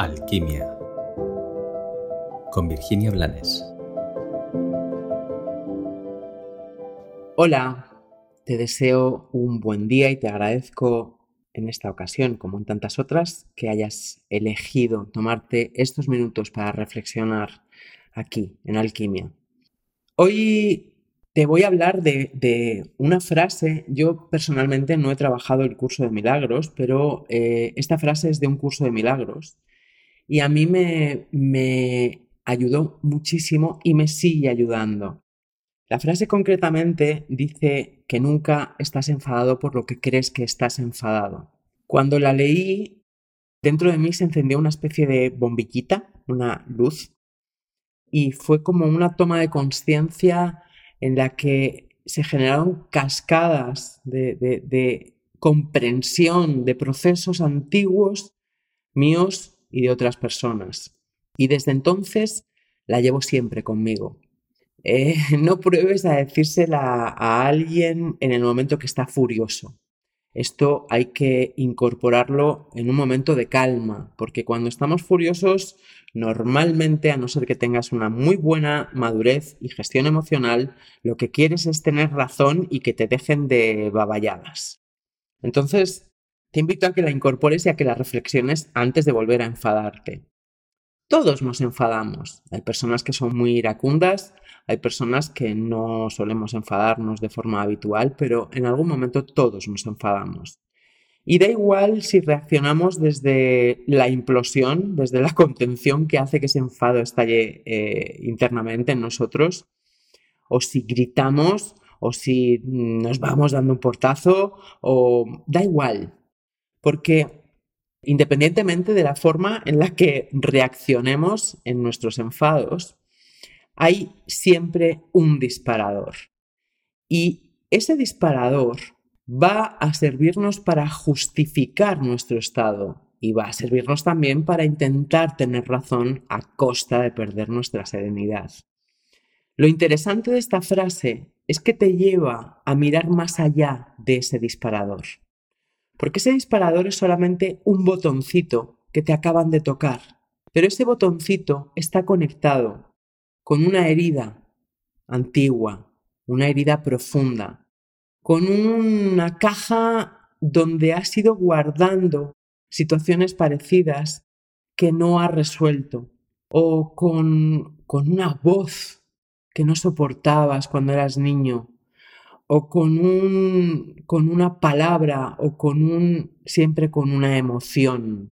Alquimia con Virginia Blanes. Hola, te deseo un buen día y te agradezco en esta ocasión, como en tantas otras, que hayas elegido tomarte estos minutos para reflexionar aquí, en Alquimia. Hoy te voy a hablar de, una frase. Yo personalmente no he trabajado el curso de milagros, pero eh, esta frase es de un curso de milagros y a mí me, me ayudó muchísimo y me sigue ayudando. La frase concretamente dice que nunca estás enfadado por lo que crees que estás enfadado. Cuando la leí, dentro de mí se encendió una especie de bombillita, una luz, y fue como una toma de conciencia en la que se generaron cascadas de, de comprensión de procesos antiguos míos y de otras personas. Y desde entonces la llevo siempre conmigo. Eh, no pruebes a decírsela a alguien en el momento que está furioso. Esto hay que incorporarlo en un momento de calma, porque cuando estamos furiosos, normalmente, a no ser que tengas una muy buena madurez y gestión emocional, lo que quieres es tener razón y que te dejen de baballadas. Entonces, te invito a que la incorpores y a que la reflexiones antes de volver a enfadarte. Todos nos enfadamos. Hay personas que son muy iracundas, hay personas que no solemos enfadarnos de forma habitual, pero en algún momento todos nos enfadamos. Y da igual si reaccionamos desde la implosión, desde la contención que hace que ese enfado estalle eh, internamente en nosotros, o si gritamos, o si nos vamos dando un portazo, o da igual, porque independientemente de la forma en la que reaccionemos en nuestros enfados, hay siempre un disparador. Y ese disparador va a servirnos para justificar nuestro estado y va a servirnos también para intentar tener razón a costa de perder nuestra serenidad. Lo interesante de esta frase es que te lleva a mirar más allá de ese disparador. Porque ese disparador es solamente un botoncito que te acaban de tocar. Pero ese botoncito está conectado con una herida antigua, una herida profunda, con una caja donde has ido guardando situaciones parecidas que no has resuelto, o con, con una voz que no soportabas cuando eras niño, o con, un, con una palabra o con un, siempre con una emoción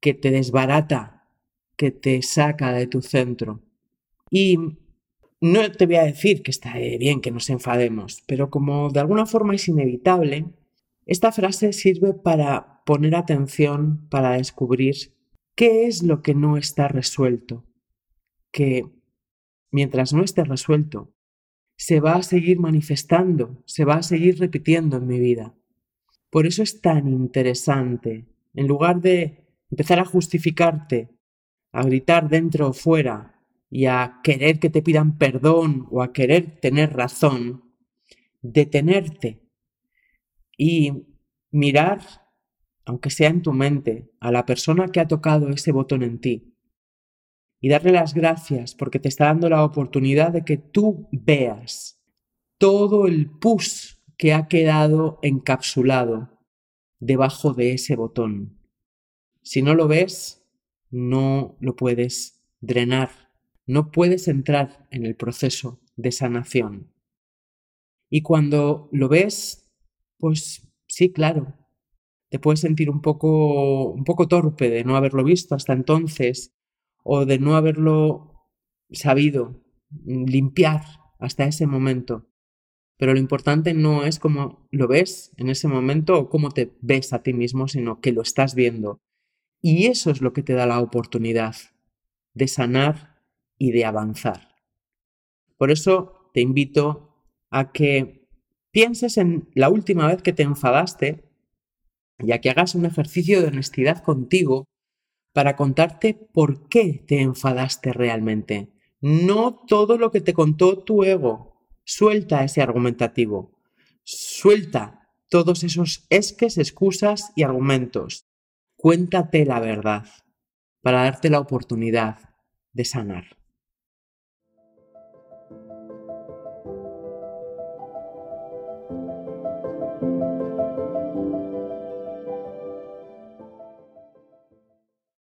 que te desbarata, que te saca de tu centro. Y no te voy a decir que está bien que nos enfademos, pero como de alguna forma es inevitable, esta frase sirve para poner atención, para descubrir qué es lo que no está resuelto, que mientras no esté resuelto, se va a seguir manifestando, se va a seguir repitiendo en mi vida. Por eso es tan interesante, en lugar de empezar a justificarte, a gritar dentro o fuera y a querer que te pidan perdón o a querer tener razón, detenerte y mirar, aunque sea en tu mente, a la persona que ha tocado ese botón en ti y darle las gracias porque te está dando la oportunidad de que tú veas todo el pus que ha quedado encapsulado debajo de ese botón. Si no lo ves, no lo puedes drenar, no puedes entrar en el proceso de sanación. Y cuando lo ves, pues sí, claro, te puedes sentir un poco, un poco torpe de no haberlo visto hasta entonces o de no haberlo sabido limpiar hasta ese momento. Pero lo importante no es cómo lo ves en ese momento o cómo te ves a ti mismo, sino que lo estás viendo. Y eso es lo que te da la oportunidad de sanar y de avanzar. Por eso te invito a que pienses en la última vez que te enfadaste y a que hagas un ejercicio de honestidad contigo para contarte por qué te enfadaste realmente. No todo lo que te contó tu ego. Suelta ese argumentativo. Suelta todos esos esques, excusas y argumentos. Cuéntate la verdad. para darte la oportunidad de sanar.